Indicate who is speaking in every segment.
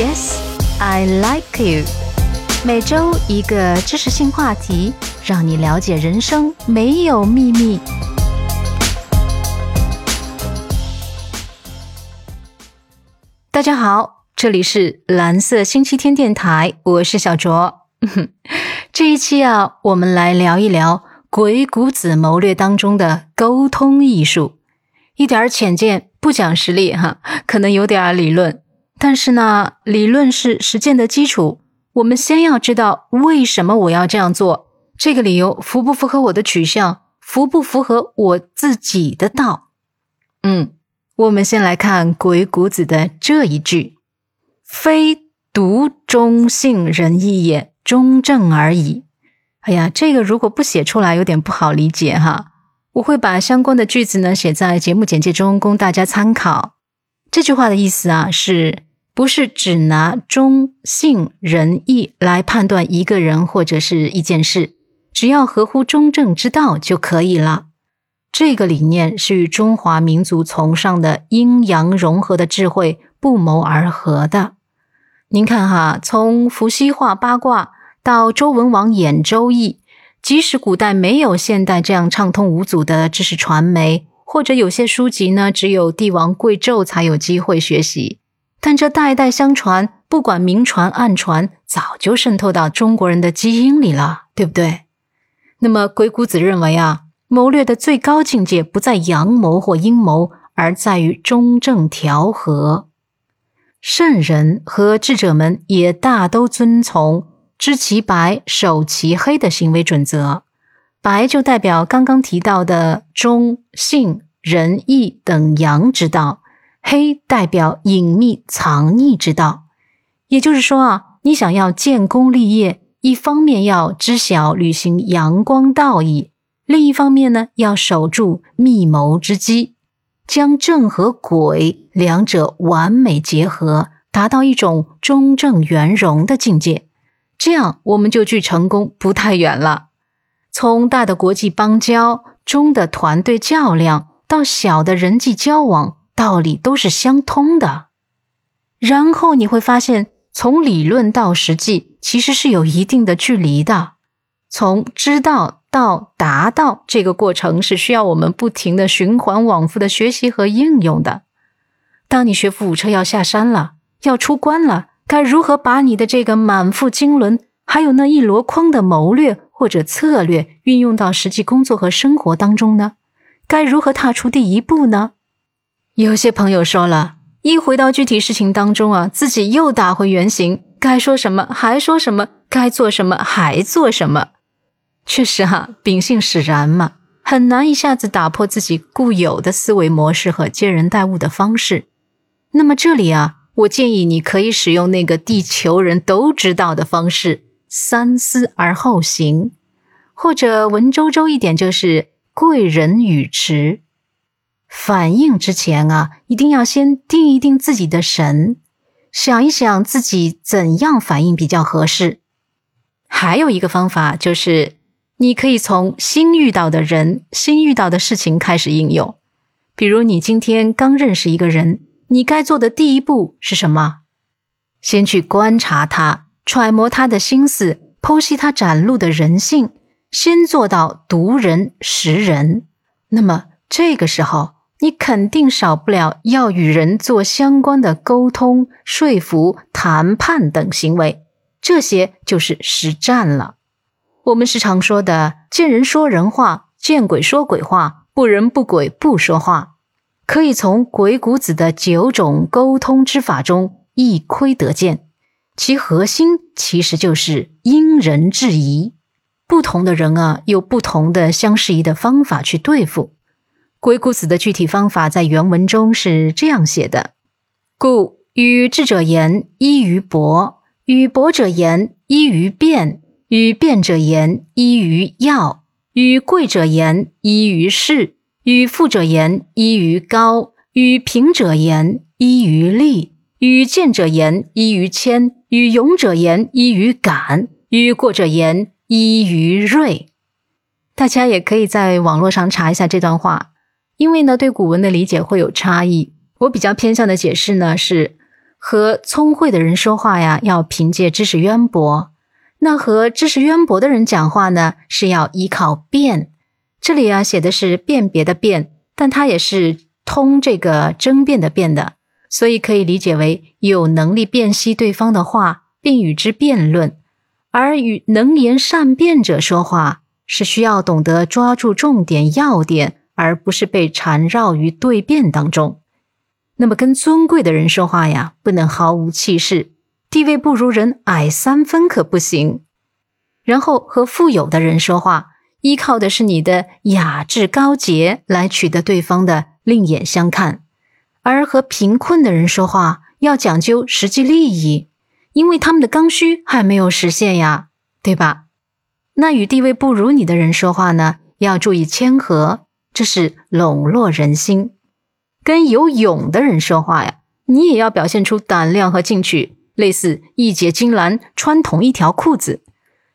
Speaker 1: Yes, I like you。每周一个知识性话题，让你了解人生没有秘密。大家好，这里是蓝色星期天电台，我是小卓。这一期啊，我们来聊一聊鬼谷子谋略当中的沟通艺术。一点浅见，不讲实力哈，可能有点理论，但是呢，理论是实践的基础。我们先要知道为什么我要这样做，这个理由符不符合我的取向，符不符合我自己的道？嗯，我们先来看鬼谷子的这一句：“非独忠信仁义也，忠正而已。”哎呀，这个如果不写出来，有点不好理解哈。我会把相关的句子呢写在节目简介中，供大家参考。这句话的意思啊，是不是只拿忠信仁义来判断一个人或者是一件事？只要合乎中正之道就可以了。这个理念是与中华民族崇尚的阴阳融合的智慧不谋而合的。您看哈，从伏羲画八卦到周文王演周易。即使古代没有现代这样畅通无阻的知识传媒，或者有些书籍呢，只有帝王贵胄才有机会学习，但这代代相传，不管明传暗传，早就渗透到中国人的基因里了，对不对？那么，鬼谷子认为啊，谋略的最高境界不在阳谋或阴谋，而在于中正调和。圣人和智者们也大都遵从。知其白，守其黑的行为准则，白就代表刚刚提到的忠、信、仁、义等阳之道，黑代表隐秘藏匿之道。也就是说啊，你想要建功立业，一方面要知晓履行阳光道义，另一方面呢，要守住密谋之机，将正和鬼两者完美结合，达到一种中正圆融的境界。这样我们就距成功不太远了。从大的国际邦交、中的团队较量到小的人际交往，道理都是相通的。然后你会发现，从理论到实际其实是有一定的距离的。从知道到达到这个过程是需要我们不停的循环往复的学习和应用的。当你学富五车要下山了，要出关了。该如何把你的这个满腹经纶，还有那一箩筐的谋略或者策略运用到实际工作和生活当中呢？该如何踏出第一步呢？有些朋友说了一回到具体事情当中啊，自己又打回原形，该说什么还说什么，该做什么还做什么。确实哈，秉性使然嘛，很难一下子打破自己固有的思维模式和接人待物的方式。那么这里啊。我建议你可以使用那个地球人都知道的方式，三思而后行，或者文绉绉一点，就是贵人语迟。反应之前啊，一定要先定一定自己的神，想一想自己怎样反应比较合适。还有一个方法就是，你可以从新遇到的人、新遇到的事情开始应用，比如你今天刚认识一个人。你该做的第一步是什么？先去观察他，揣摩他的心思，剖析他展露的人性，先做到读人识人。那么这个时候，你肯定少不了要与人做相关的沟通、说服、谈判等行为，这些就是实战了。我们时常说的“见人说人话，见鬼说鬼话，不人不鬼不说话”。可以从鬼谷子的九种沟通之法中一窥得见，其核心其实就是因人制宜。不同的人啊，有不同的相适宜的方法去对付。鬼谷子的具体方法在原文中是这样写的：故与智者言，依于博；与博者言，依于辩；与辩者言，依于要；与贵者言，依于势。与富者言，依于高；与贫者言，依于利；与贱者言，依于谦；与勇者言，依于敢；与过者言，依于锐。大家也可以在网络上查一下这段话，因为呢，对古文的理解会有差异。我比较偏向的解释呢是：和聪慧的人说话呀，要凭借知识渊博；那和知识渊博的人讲话呢，是要依靠辩。这里啊写的是辨别的辨，但它也是通这个争辩的辩的，所以可以理解为有能力辨析对方的话，并与之辩论。而与能言善辩者说话，是需要懂得抓住重点要点，而不是被缠绕于对辩当中。那么跟尊贵的人说话呀，不能毫无气势，地位不如人矮三分可不行。然后和富有的人说话，依靠的是你的雅致高洁来取得对方的另眼相看；而和贫困的人说话，要讲究实际利益，因为他们的刚需还没有实现呀，对吧？那与地位不如你的人说话呢，要注意谦和，这是笼络人心。跟有勇的人说话呀，你也要表现出胆量和进取，类似义结金兰，穿同一条裤子。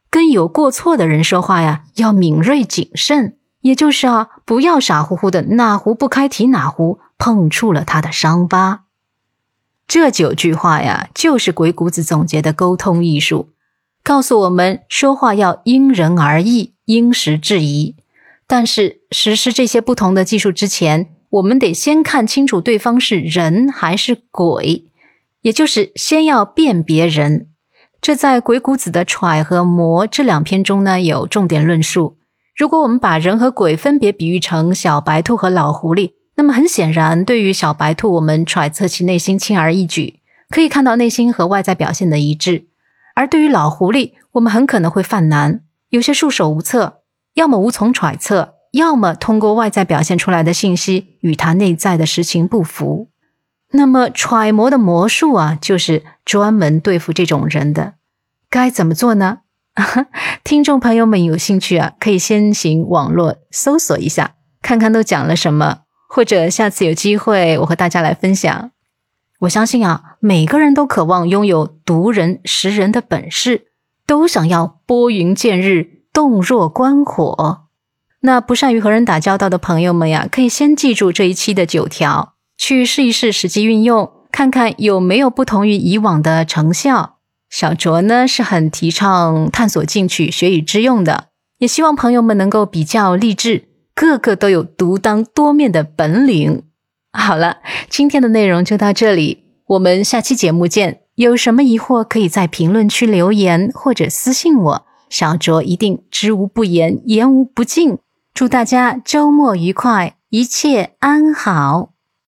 Speaker 1: 跟有过错的人说话呀，要敏锐谨慎，也就是啊，不要傻乎乎的哪壶不开提哪壶，碰触了他的伤疤。这九句话呀，就是鬼谷子总结的沟通艺术，告诉我们说话要因人而异，因时制宜。但是实施这些不同的技术之前，我们得先看清楚对方是人还是鬼，也就是先要辨别人。这在鬼谷子的《揣》和《魔》这两篇中呢有重点论述。如果我们把人和鬼分别比喻成小白兔和老狐狸，那么很显然，对于小白兔，我们揣测其内心轻而易举，可以看到内心和外在表现的一致；而对于老狐狸，我们很可能会犯难，有些束手无策，要么无从揣测。要么通过外在表现出来的信息与他内在的实情不符，那么揣摩的魔术啊，就是专门对付这种人的。该怎么做呢？听众朋友们有兴趣啊，可以先行网络搜索一下，看看都讲了什么，或者下次有机会我和大家来分享。我相信啊，每个人都渴望拥有读人识人的本事，都想要拨云见日，洞若观火。那不善于和人打交道的朋友们呀，可以先记住这一期的九条，去试一试实际运用，看看有没有不同于以往的成效。小卓呢是很提倡探索进取、学以致用的，也希望朋友们能够比较励志，个个都有独当多面的本领。好了，今天的内容就到这里，我们下期节目见。有什么疑惑，可以在评论区留言或者私信我，小卓一定知无不言，言无不尽。祝大家周末愉快，一切安好。